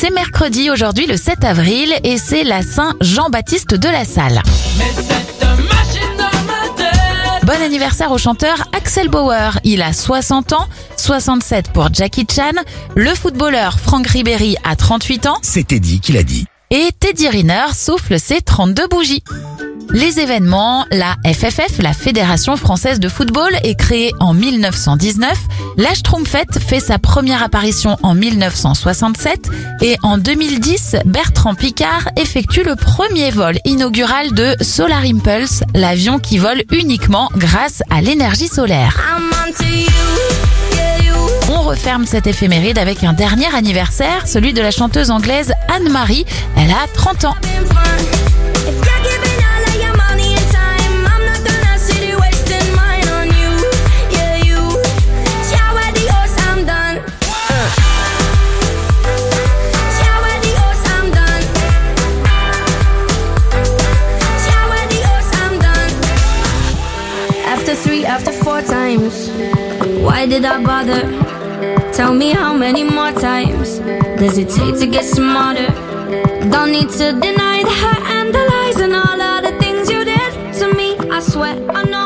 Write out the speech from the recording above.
C'est mercredi aujourd'hui le 7 avril et c'est la Saint Jean-Baptiste de la Salle. Bon anniversaire au chanteur Axel Bauer. Il a 60 ans, 67 pour Jackie Chan. Le footballeur Franck Ribéry a 38 ans C'était dit qu'il a dit. et Teddy Riner souffle ses 32 bougies. Les événements, la FFF, la Fédération française de football, est créée en 1919. La Schtroumpfette fait sa première apparition en 1967 et en 2010, Bertrand Picard effectue le premier vol inaugural de Solar Impulse, l'avion qui vole uniquement grâce à l'énergie solaire. On referme cette éphéméride avec un dernier anniversaire, celui de la chanteuse anglaise Anne-Marie. Elle a 30 ans. Three, after four times, why did I bother? Tell me how many more times does it take to get smarter? Don't need to deny the hurt and the lies and all of the things you did to me. I swear I know.